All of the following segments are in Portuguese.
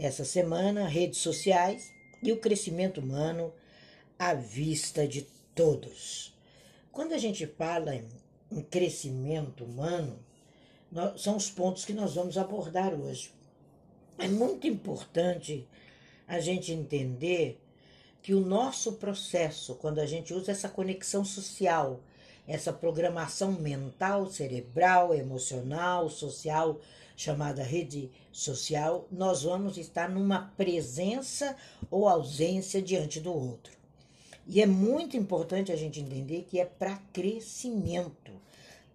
essa semana, redes sociais e o crescimento humano à vista de todos. Quando a gente fala em, crescimento humano, são os pontos que nós vamos abordar hoje. É muito importante a gente entender que o nosso processo, quando a gente usa essa conexão social, essa programação mental, cerebral, emocional, social, chamada rede social, nós vamos estar numa presença ou ausência diante do outro. E é muito importante a gente entender que é para crescimento.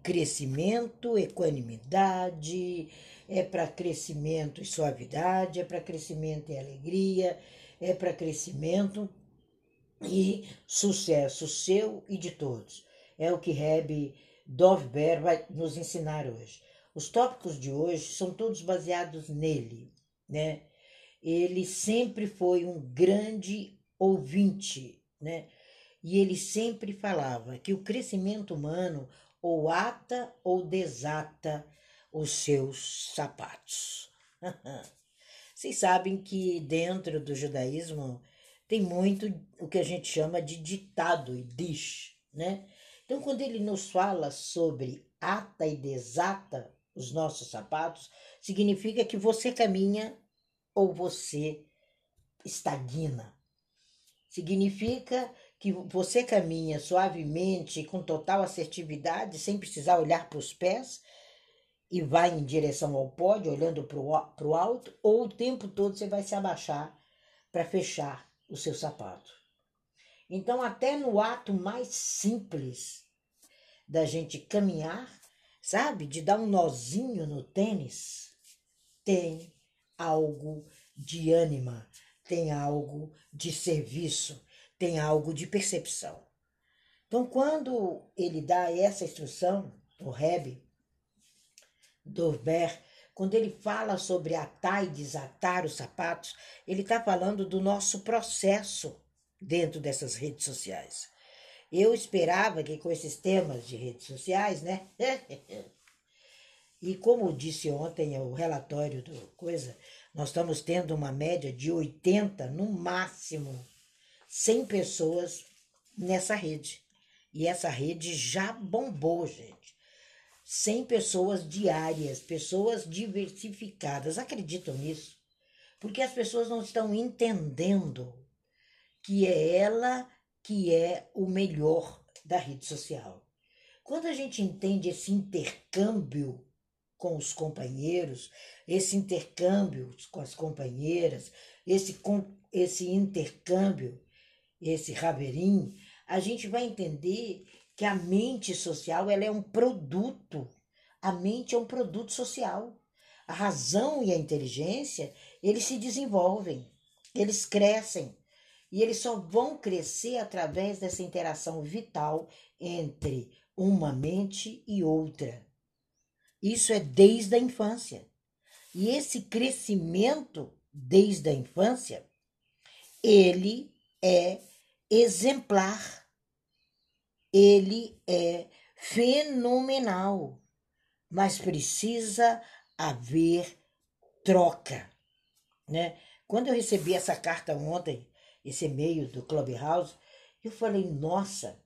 Crescimento, equanimidade, é para crescimento e suavidade, é para crescimento e alegria, é para crescimento e sucesso seu e de todos. É o que Reb Dovber vai nos ensinar hoje. Os tópicos de hoje são todos baseados nele, né? Ele sempre foi um grande ouvinte, né? E ele sempre falava que o crescimento humano ou ata ou desata os seus sapatos. Vocês sabem que dentro do judaísmo tem muito o que a gente chama de ditado e dish, né? Então, quando ele nos fala sobre ata e desata os nossos sapatos, significa que você caminha ou você estagna. Significa que você caminha suavemente, com total assertividade, sem precisar olhar para os pés e vai em direção ao pódio, olhando para o alto, ou o tempo todo você vai se abaixar para fechar o seu sapato. Então, até no ato mais simples da gente caminhar, sabe, de dar um nozinho no tênis, tem algo de ânima, tem algo de serviço, tem algo de percepção. Então, quando ele dá essa instrução, o Rebbe, Dorber, quando ele fala sobre atar e desatar os sapatos, ele está falando do nosso processo dentro dessas redes sociais. Eu esperava que com esses temas de redes sociais, né? e como disse ontem o relatório do coisa, nós estamos tendo uma média de 80, no máximo, 100 pessoas nessa rede. E essa rede já bombou, gente. 100 pessoas diárias, pessoas diversificadas. Acreditam nisso? Porque as pessoas não estão entendendo que é ela que é o melhor da rede social. Quando a gente entende esse intercâmbio com os companheiros, esse intercâmbio com as companheiras, esse, esse intercâmbio, esse raverim, a gente vai entender que a mente social ela é um produto. A mente é um produto social. A razão e a inteligência, eles se desenvolvem, eles crescem. E eles só vão crescer através dessa interação vital entre uma mente e outra. Isso é desde a infância. E esse crescimento desde a infância, ele é exemplar ele é fenomenal, mas precisa haver troca, né? Quando eu recebi essa carta ontem, esse e-mail do Clubhouse, eu falei, nossa,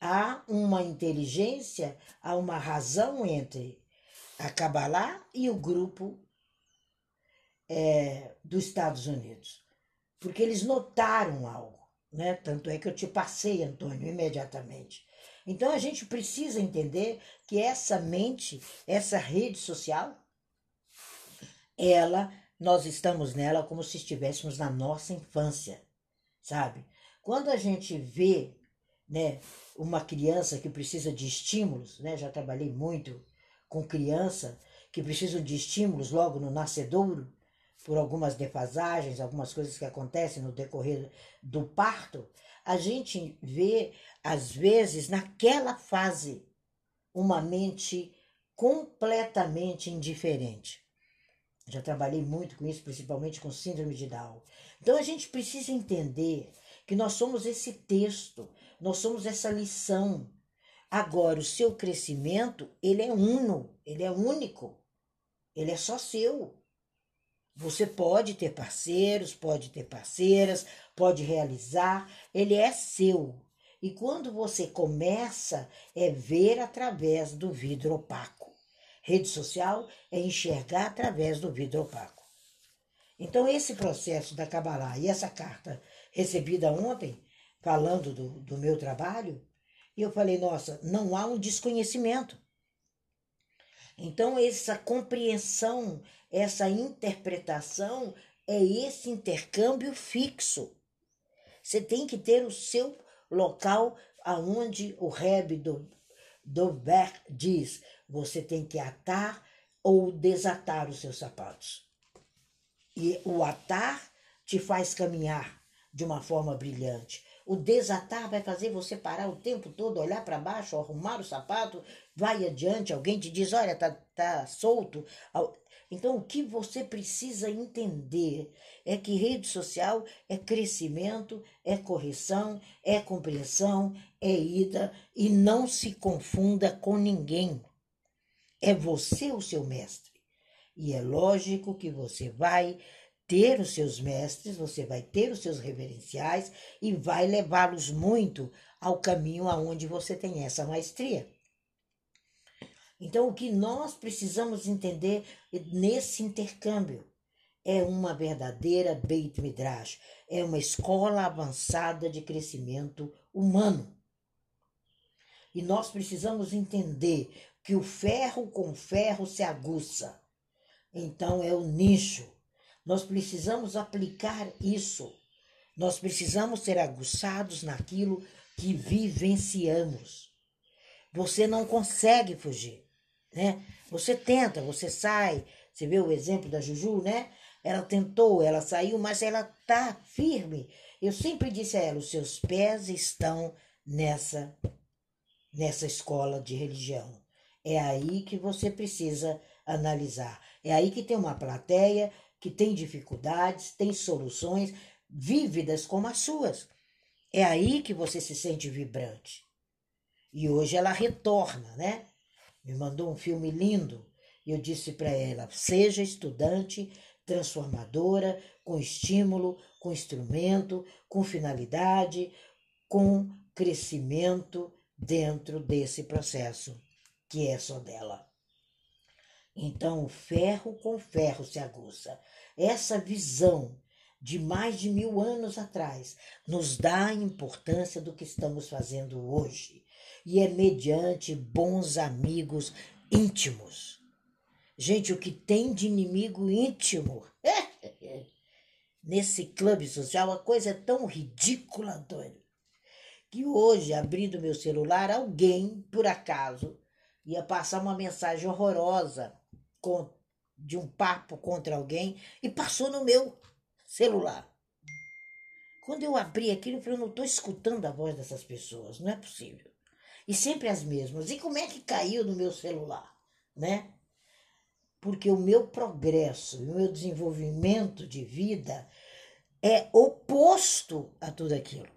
há uma inteligência, há uma razão entre a Kabbalah e o grupo é, dos Estados Unidos. Porque eles notaram algo né? Tanto é que eu te passei, Antônio, imediatamente. Então a gente precisa entender que essa mente, essa rede social, ela, nós estamos nela como se estivéssemos na nossa infância, sabe? Quando a gente vê, né, uma criança que precisa de estímulos, né? Já trabalhei muito com criança que precisam de estímulos logo no nascedouro, por algumas defasagens, algumas coisas que acontecem no decorrer do parto, a gente vê, às vezes, naquela fase, uma mente completamente indiferente. Já trabalhei muito com isso, principalmente com síndrome de Down. Então a gente precisa entender que nós somos esse texto, nós somos essa lição. Agora, o seu crescimento, ele é uno, ele é único, ele é só seu. Você pode ter parceiros, pode ter parceiras, pode realizar, ele é seu. E quando você começa, é ver através do vidro opaco. Rede social é enxergar através do vidro opaco. Então, esse processo da Kabbalah e essa carta recebida ontem, falando do, do meu trabalho, eu falei, nossa, não há um desconhecimento. Então, essa compreensão, essa interpretação é esse intercâmbio fixo. Você tem que ter o seu local aonde o Reb do, Dover diz: você tem que atar ou desatar os seus sapatos. E o atar te faz caminhar de uma forma brilhante. O desatar vai fazer você parar o tempo todo, olhar para baixo, arrumar o sapato, vai adiante, alguém te diz, olha, tá, tá solto. Então, o que você precisa entender é que rede social é crescimento, é correção, é compreensão, é ida e não se confunda com ninguém. É você o seu mestre. E é lógico que você vai ter os seus mestres, você vai ter os seus reverenciais e vai levá-los muito ao caminho aonde você tem essa maestria. Então, o que nós precisamos entender nesse intercâmbio é uma verdadeira Beit Midrash, é uma escola avançada de crescimento humano. E nós precisamos entender que o ferro com ferro se aguça. Então, é o nicho. Nós precisamos aplicar isso. Nós precisamos ser aguçados naquilo que vivenciamos. Você não consegue fugir né? Você tenta, você sai, você vê o exemplo da Juju, né? Ela tentou, ela saiu, mas ela tá firme. Eu sempre disse a ela, os seus pés estão nessa nessa escola de religião. É aí que você precisa analisar. É aí que tem uma plateia que tem dificuldades, tem soluções vívidas como as suas. É aí que você se sente vibrante. E hoje ela retorna, né? Me mandou um filme lindo. E eu disse para ela: seja estudante transformadora, com estímulo, com instrumento, com finalidade, com crescimento dentro desse processo que é só dela. Então, o ferro com ferro se aguça. Essa visão de mais de mil anos atrás nos dá a importância do que estamos fazendo hoje e é mediante bons amigos íntimos. Gente, o que tem de inimigo íntimo nesse clube social, a coisa é tão ridícula, Antônio, que hoje, abrindo meu celular, alguém, por acaso, ia passar uma mensagem horrorosa com, de um papo contra alguém e passou no meu celular. Quando eu abri aquilo, eu falei, eu não estou escutando a voz dessas pessoas, não é possível. E sempre as mesmas. E como é que caiu no meu celular, né? Porque o meu progresso, o meu desenvolvimento de vida é oposto a tudo aquilo.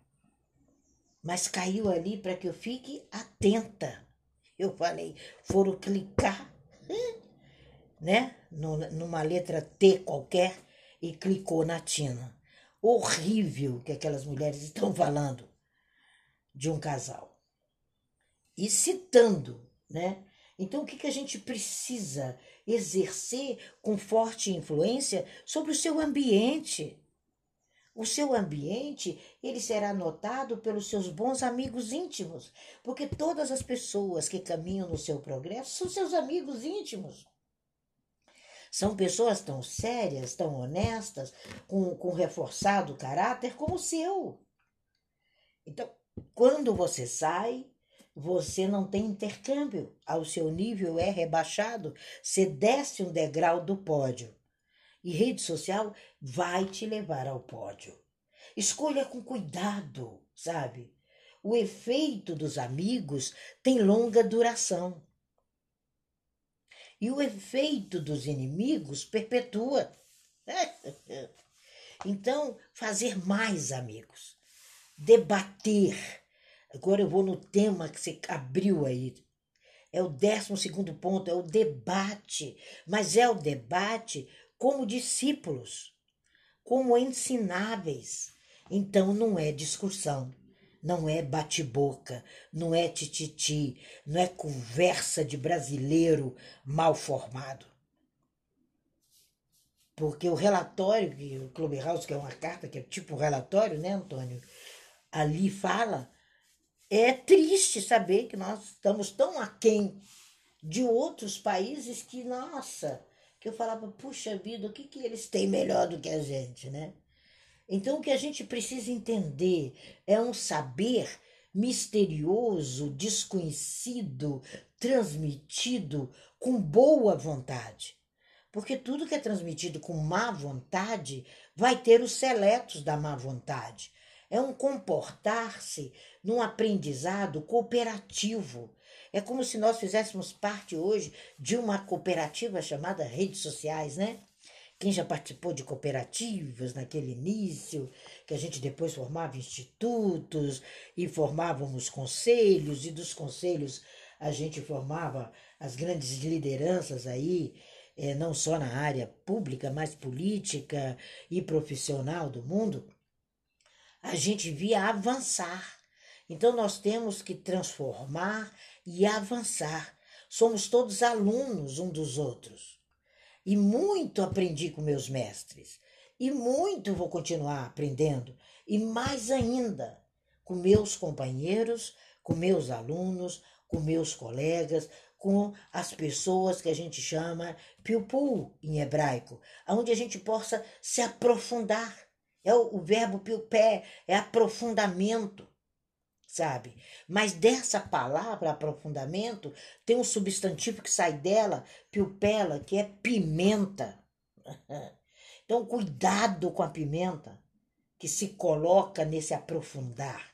Mas caiu ali para que eu fique atenta. Eu falei, foram clicar, né? Numa letra T qualquer e clicou na Tina. Horrível que aquelas mulheres estão falando de um casal e citando, né? Então, o que, que a gente precisa exercer com forte influência sobre o seu ambiente? O seu ambiente, ele será notado pelos seus bons amigos íntimos, porque todas as pessoas que caminham no seu progresso são seus amigos íntimos. São pessoas tão sérias, tão honestas, com, com reforçado caráter como o seu. Então, quando você sai, você não tem intercâmbio, ao seu nível é rebaixado, você desce um degrau do pódio. E rede social vai te levar ao pódio. Escolha com cuidado, sabe? O efeito dos amigos tem longa duração. E o efeito dos inimigos perpetua. Então, fazer mais amigos, debater, Agora eu vou no tema que você abriu aí. É o décimo segundo ponto, é o debate. Mas é o debate como discípulos, como ensináveis. Então não é discussão, não é bate-boca, não é tititi, não é conversa de brasileiro mal formado. Porque o relatório que o Clubhouse, que é uma carta, que é tipo relatório, né, Antônio? Ali fala, é triste saber que nós estamos tão aquém de outros países que, nossa, que eu falava, puxa vida, o que, que eles têm melhor do que a gente, né? Então, o que a gente precisa entender é um saber misterioso, desconhecido, transmitido com boa vontade. Porque tudo que é transmitido com má vontade vai ter os seletos da má vontade. É um comportar-se num aprendizado cooperativo. É como se nós fizéssemos parte hoje de uma cooperativa chamada redes sociais, né? Quem já participou de cooperativas naquele início, que a gente depois formava institutos e formávamos conselhos, e dos conselhos a gente formava as grandes lideranças aí, é, não só na área pública, mas política e profissional do mundo, a gente via avançar. Então nós temos que transformar e avançar. Somos todos alunos um dos outros. E muito aprendi com meus mestres. E muito vou continuar aprendendo. E mais ainda com meus companheiros, com meus alunos, com meus colegas, com as pessoas que a gente chama piupul em hebraico, onde a gente possa se aprofundar. É o, o verbo piupé, é aprofundamento, sabe? Mas dessa palavra aprofundamento tem um substantivo que sai dela, piupela, que é pimenta. Então, cuidado com a pimenta que se coloca nesse aprofundar.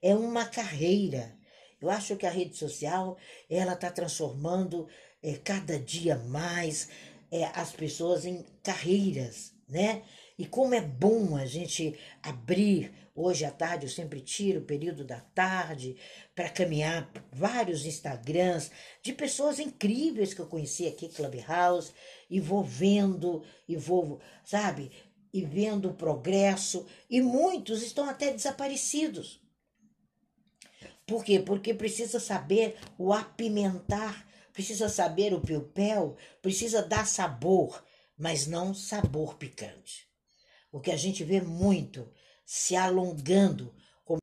É uma carreira eu acho que a rede social ela está transformando é, cada dia mais é, as pessoas em carreiras, né? E como é bom a gente abrir hoje à tarde, eu sempre tiro o período da tarde para caminhar vários Instagrams de pessoas incríveis que eu conheci aqui, Clubhouse, e vou vendo, e vou, sabe, e vendo o progresso, e muitos estão até desaparecidos. Por quê? Porque precisa saber o apimentar, precisa saber o piupel, precisa dar sabor, mas não sabor picante. O que a gente vê muito se alongando como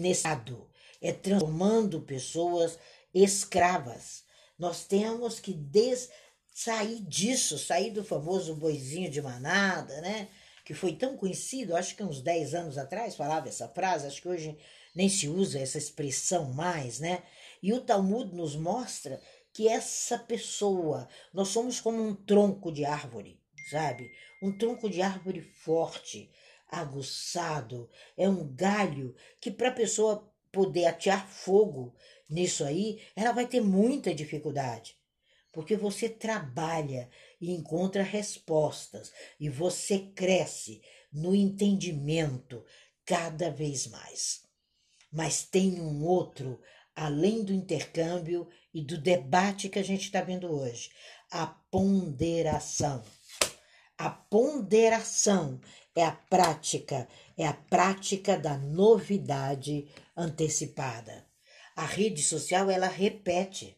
nesse lado, é transformando pessoas escravas. Nós temos que des sair disso, sair do famoso boizinho de manada, né? que foi tão conhecido, acho que uns 10 anos atrás falava essa frase, acho que hoje nem se usa essa expressão mais, né? E o Talmud nos mostra que essa pessoa, nós somos como um tronco de árvore, sabe? Um tronco de árvore forte, aguçado, é um galho que para a pessoa poder atear fogo nisso aí, ela vai ter muita dificuldade porque você trabalha e encontra respostas e você cresce no entendimento cada vez mais. Mas tem um outro, além do intercâmbio e do debate que a gente está vendo hoje: a ponderação. A ponderação é a prática, é a prática da novidade antecipada. A rede social ela repete.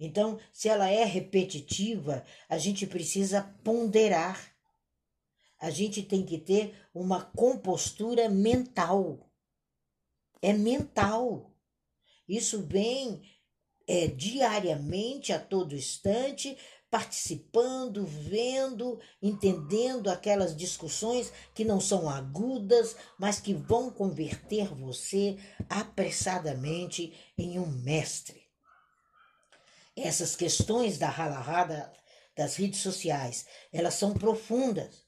Então, se ela é repetitiva, a gente precisa ponderar. A gente tem que ter uma compostura mental. É mental. Isso vem é, diariamente, a todo instante, participando, vendo, entendendo aquelas discussões que não são agudas, mas que vão converter você apressadamente em um mestre essas questões da halahá das redes sociais, elas são profundas.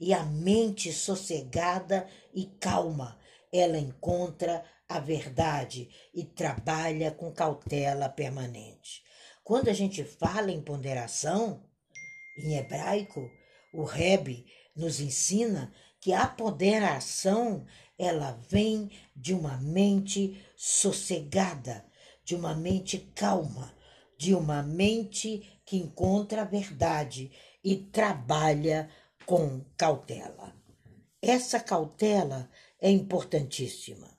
E a mente sossegada e calma, ela encontra a verdade e trabalha com cautela permanente. Quando a gente fala em ponderação, em hebraico, o Rebbe nos ensina que a ponderação ela vem de uma mente sossegada, de uma mente calma, de uma mente que encontra a verdade e trabalha com cautela. Essa cautela é importantíssima.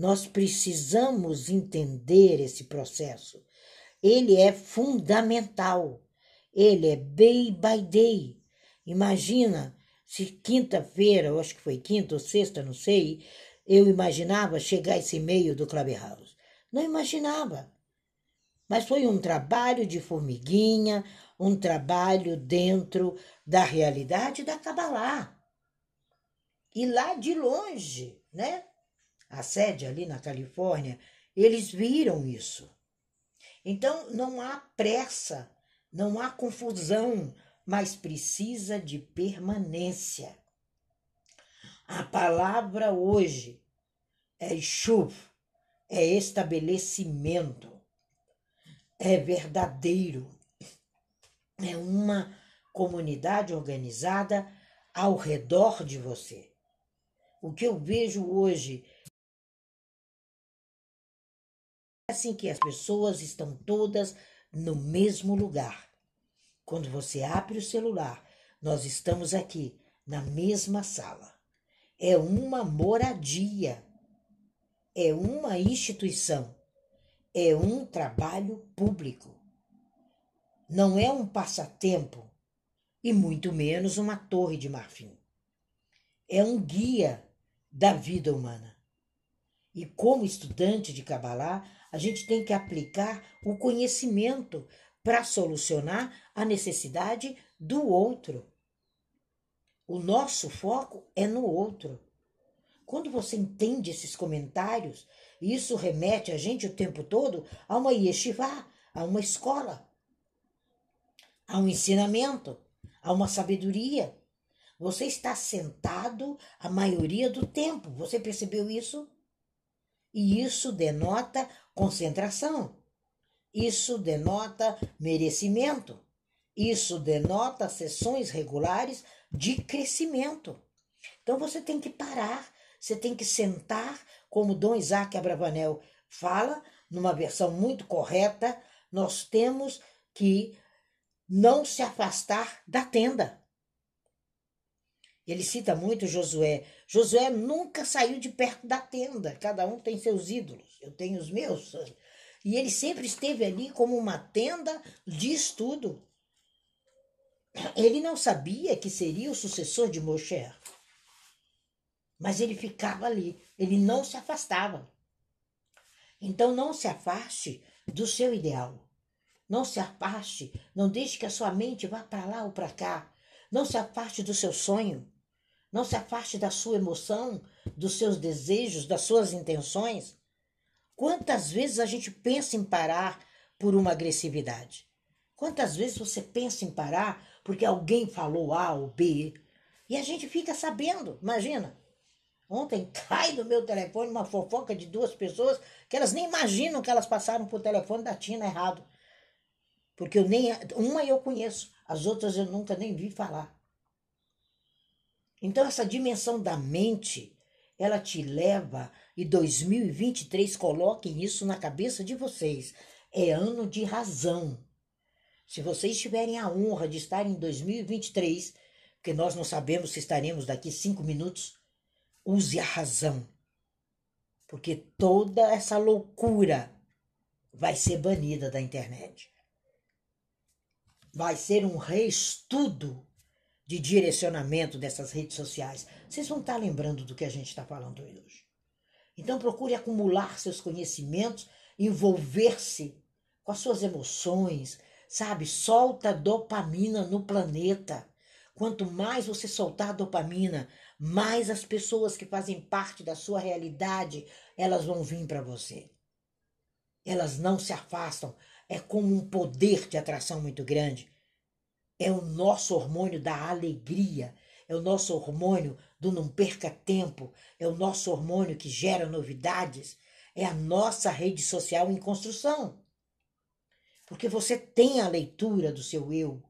Nós precisamos entender esse processo. Ele é fundamental. Ele é day by day. Imagina se quinta-feira, eu acho que foi quinta ou sexta, não sei, eu imaginava chegar esse e-mail do Clubhouse. Não imaginava. Mas foi um trabalho de formiguinha, um trabalho dentro da realidade da Kabbalah. E lá de longe, né? A sede ali na Califórnia, eles viram isso. Então não há pressa, não há confusão, mas precisa de permanência. A palavra hoje é chuv, é estabelecimento, é verdadeiro, é uma comunidade organizada ao redor de você. O que eu vejo hoje assim que as pessoas estão todas no mesmo lugar. Quando você abre o celular, nós estamos aqui na mesma sala. É uma moradia, é uma instituição, é um trabalho público. Não é um passatempo e muito menos uma torre de marfim. É um guia da vida humana. E como estudante de Kabbalah, a gente tem que aplicar o conhecimento para solucionar a necessidade do outro. O nosso foco é no outro. Quando você entende esses comentários, isso remete a gente o tempo todo a uma yeshiva, a uma escola, a um ensinamento, a uma sabedoria. Você está sentado a maioria do tempo. Você percebeu isso? E isso denota concentração. Isso denota merecimento. Isso denota sessões regulares de crescimento. Então você tem que parar, você tem que sentar, como Dom Isaac Abravanel fala, numa versão muito correta, nós temos que não se afastar da tenda. Ele cita muito Josué. Josué nunca saiu de perto da tenda. Cada um tem seus ídolos. Eu tenho os meus. E ele sempre esteve ali como uma tenda de estudo. Ele não sabia que seria o sucessor de Moshe. Mas ele ficava ali, ele não se afastava. Então não se afaste do seu ideal. Não se afaste, não deixe que a sua mente vá para lá ou para cá. Não se afaste do seu sonho. Não se afaste da sua emoção, dos seus desejos, das suas intenções. Quantas vezes a gente pensa em parar por uma agressividade? Quantas vezes você pensa em parar porque alguém falou A ou B e a gente fica sabendo? Imagina. Ontem cai do meu telefone uma fofoca de duas pessoas que elas nem imaginam que elas passaram por telefone da Tina errado. Porque eu nem uma eu conheço, as outras eu nunca nem vi falar. Então essa dimensão da mente ela te leva e 2023 coloquem isso na cabeça de vocês. É ano de razão. Se vocês tiverem a honra de estar em 2023, porque nós não sabemos se estaremos daqui cinco minutos, use a razão. Porque toda essa loucura vai ser banida da internet. Vai ser um reestudo de direcionamento dessas redes sociais. Vocês vão estar lembrando do que a gente está falando hoje. Então procure acumular seus conhecimentos, envolver-se com as suas emoções, sabe? Solta dopamina no planeta. Quanto mais você soltar dopamina, mais as pessoas que fazem parte da sua realidade, elas vão vir para você. Elas não se afastam. É como um poder de atração muito grande. É o nosso hormônio da alegria, é o nosso hormônio do não perca tempo, é o nosso hormônio que gera novidades, é a nossa rede social em construção. Porque você tem a leitura do seu eu,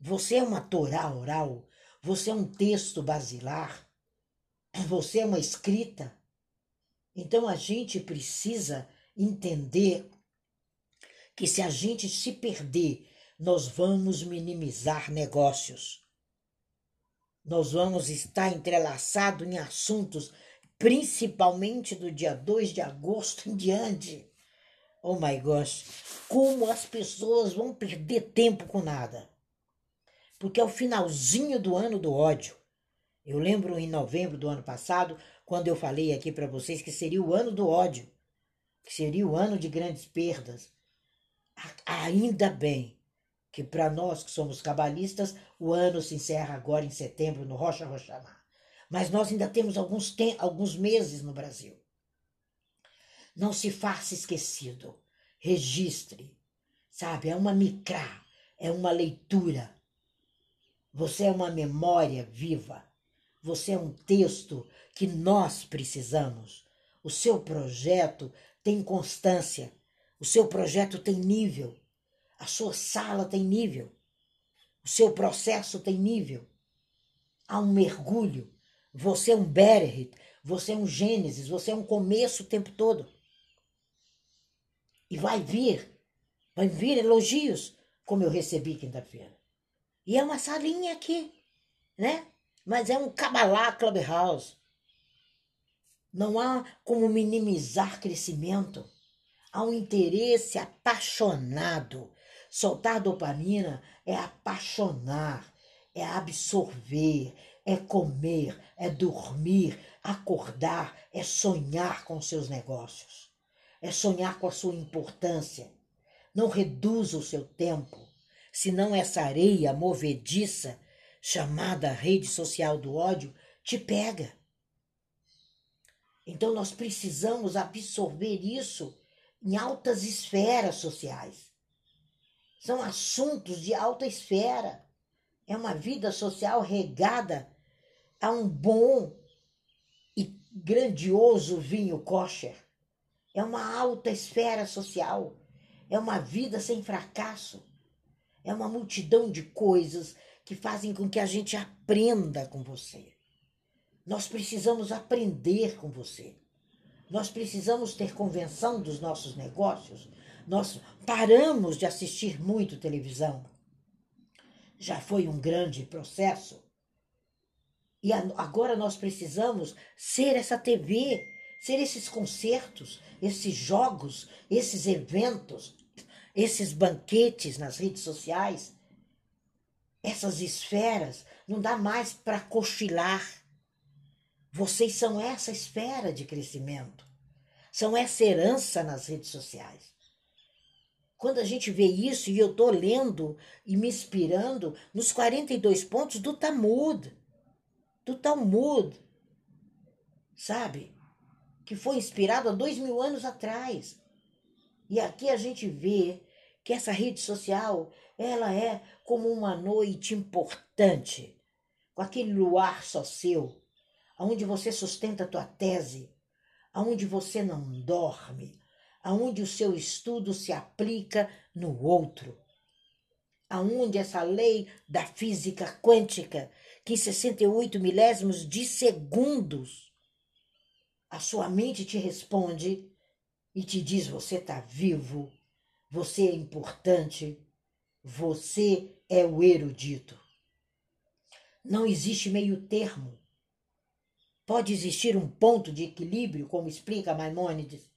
você é uma Torá oral, você é um texto basilar, você é uma escrita. Então a gente precisa entender que se a gente se perder, nós vamos minimizar negócios. Nós vamos estar entrelaçado em assuntos, principalmente do dia 2 de agosto em diante. Oh my gosh, como as pessoas vão perder tempo com nada. Porque é o finalzinho do ano do ódio. Eu lembro em novembro do ano passado, quando eu falei aqui para vocês que seria o ano do ódio, que seria o ano de grandes perdas. Ainda bem que para nós que somos cabalistas, o ano se encerra agora em setembro no Rocha Roxamá. Mas nós ainda temos alguns, alguns meses no Brasil. Não se faça esquecido. Registre. Sabe? É uma micra, é uma leitura. Você é uma memória viva. Você é um texto que nós precisamos. O seu projeto tem constância. O seu projeto tem nível. A sua sala tem nível. O seu processo tem nível. Há um mergulho. Você é um Berehit, você é um Gênesis, você é um começo o tempo todo. E vai vir, vai vir elogios, como eu recebi quinta-feira. E é uma salinha aqui, né? Mas é um Kabbalah Clubhouse. Não há como minimizar crescimento. Há um interesse apaixonado. Soltar dopamina é apaixonar, é absorver, é comer, é dormir, acordar, é sonhar com seus negócios é sonhar com a sua importância. Não reduza o seu tempo, senão essa areia movediça, chamada rede social do ódio, te pega. Então nós precisamos absorver isso em altas esferas sociais. São assuntos de alta esfera. É uma vida social regada a um bom e grandioso vinho kosher é uma alta esfera social, é uma vida sem fracasso, é uma multidão de coisas que fazem com que a gente aprenda com você. Nós precisamos aprender com você. Nós precisamos ter convenção dos nossos negócios. Nós paramos de assistir muito televisão. Já foi um grande processo. E agora nós precisamos ser essa TV ser esses concertos, esses jogos, esses eventos, esses banquetes nas redes sociais, essas esferas, não dá mais para cochilar. Vocês são essa esfera de crescimento, são essa herança nas redes sociais. Quando a gente vê isso, e eu estou lendo e me inspirando nos 42 pontos do Talmud, do Talmud, sabe? que foi inspirado há dois mil anos atrás. E aqui a gente vê que essa rede social ela é como uma noite importante, com aquele luar só seu, aonde você sustenta a tua tese, aonde você não dorme, aonde o seu estudo se aplica no outro, aonde essa lei da física quântica, que em 68 milésimos de segundos a sua mente te responde e te diz: você está vivo, você é importante, você é o erudito. Não existe meio termo. Pode existir um ponto de equilíbrio, como explica Maimônides,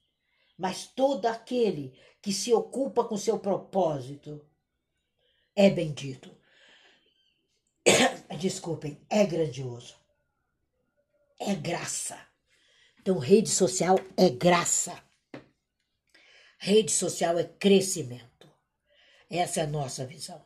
mas todo aquele que se ocupa com seu propósito é bendito. Desculpem, é grandioso. É graça. Então, rede social é graça. Rede social é crescimento. Essa é a nossa visão.